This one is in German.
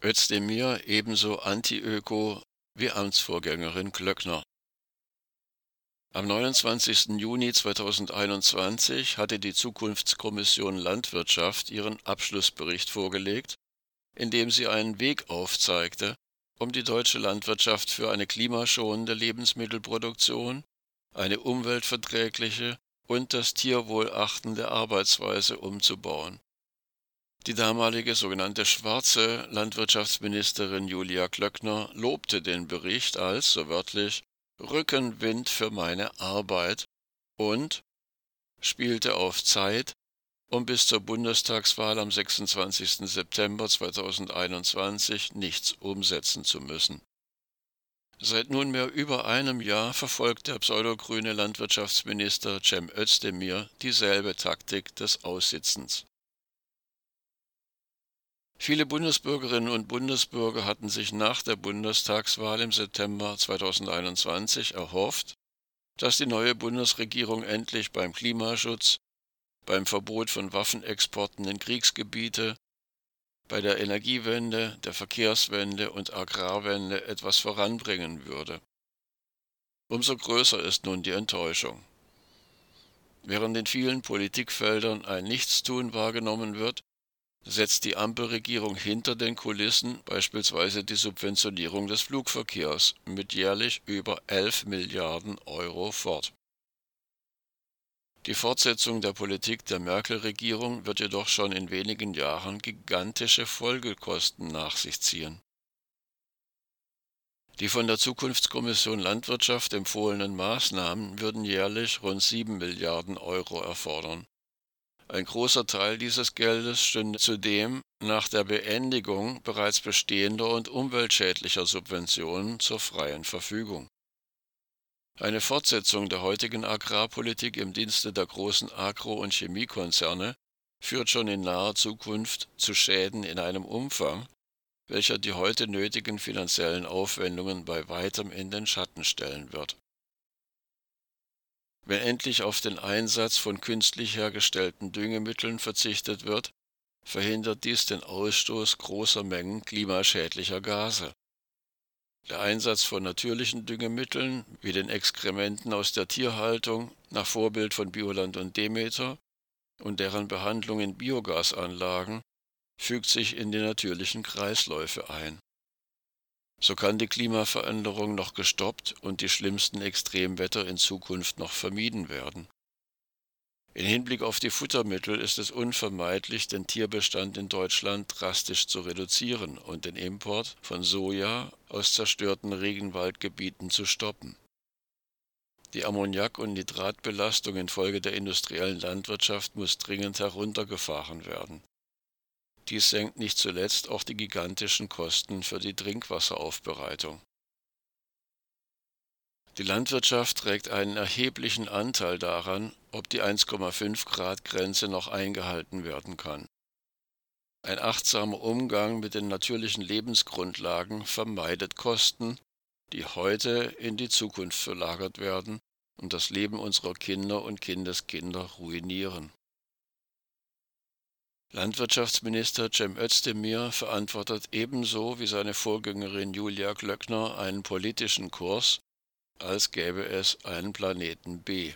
Özdemir ebenso Anti-Öko wie Amtsvorgängerin Glöckner. Am 29. Juni 2021 hatte die Zukunftskommission Landwirtschaft ihren Abschlussbericht vorgelegt, in dem sie einen Weg aufzeigte, um die deutsche Landwirtschaft für eine klimaschonende Lebensmittelproduktion, eine umweltverträgliche und das Tierwohl achtende Arbeitsweise umzubauen. Die damalige sogenannte schwarze Landwirtschaftsministerin Julia Klöckner lobte den Bericht als, so wörtlich, Rückenwind für meine Arbeit und spielte auf Zeit, um bis zur Bundestagswahl am 26. September 2021 nichts umsetzen zu müssen. Seit nunmehr über einem Jahr verfolgt der pseudogrüne Landwirtschaftsminister Cem Özdemir dieselbe Taktik des Aussitzens. Viele Bundesbürgerinnen und Bundesbürger hatten sich nach der Bundestagswahl im September 2021 erhofft, dass die neue Bundesregierung endlich beim Klimaschutz, beim Verbot von Waffenexporten in Kriegsgebiete, bei der Energiewende, der Verkehrswende und Agrarwende etwas voranbringen würde. Umso größer ist nun die Enttäuschung. Während in vielen Politikfeldern ein Nichtstun wahrgenommen wird, setzt die Ampelregierung hinter den Kulissen beispielsweise die Subventionierung des Flugverkehrs mit jährlich über 11 Milliarden Euro fort. Die Fortsetzung der Politik der Merkel-Regierung wird jedoch schon in wenigen Jahren gigantische Folgekosten nach sich ziehen. Die von der Zukunftskommission Landwirtschaft empfohlenen Maßnahmen würden jährlich rund 7 Milliarden Euro erfordern ein großer Teil dieses Geldes stünde zudem nach der Beendigung bereits bestehender und umweltschädlicher Subventionen zur freien Verfügung. Eine Fortsetzung der heutigen Agrarpolitik im Dienste der großen Agro- und Chemiekonzerne führt schon in naher Zukunft zu Schäden in einem Umfang, welcher die heute nötigen finanziellen Aufwendungen bei weitem in den Schatten stellen wird wenn endlich auf den Einsatz von künstlich hergestellten Düngemitteln verzichtet wird, verhindert dies den Ausstoß großer Mengen klimaschädlicher Gase. Der Einsatz von natürlichen Düngemitteln wie den Exkrementen aus der Tierhaltung nach Vorbild von Bioland und Demeter und deren Behandlung in Biogasanlagen fügt sich in die natürlichen Kreisläufe ein so kann die Klimaveränderung noch gestoppt und die schlimmsten Extremwetter in Zukunft noch vermieden werden. In Hinblick auf die Futtermittel ist es unvermeidlich, den Tierbestand in Deutschland drastisch zu reduzieren und den Import von Soja aus zerstörten Regenwaldgebieten zu stoppen. Die Ammoniak- und Nitratbelastung infolge der industriellen Landwirtschaft muss dringend heruntergefahren werden dies senkt nicht zuletzt auch die gigantischen Kosten für die Trinkwasseraufbereitung. Die Landwirtschaft trägt einen erheblichen Anteil daran, ob die 1,5 Grad Grenze noch eingehalten werden kann. Ein achtsamer Umgang mit den natürlichen Lebensgrundlagen vermeidet Kosten, die heute in die Zukunft verlagert werden und das Leben unserer Kinder und Kindeskinder ruinieren. Landwirtschaftsminister Cem Özdemir verantwortet ebenso wie seine Vorgängerin Julia Glöckner einen politischen Kurs, als gäbe es einen Planeten B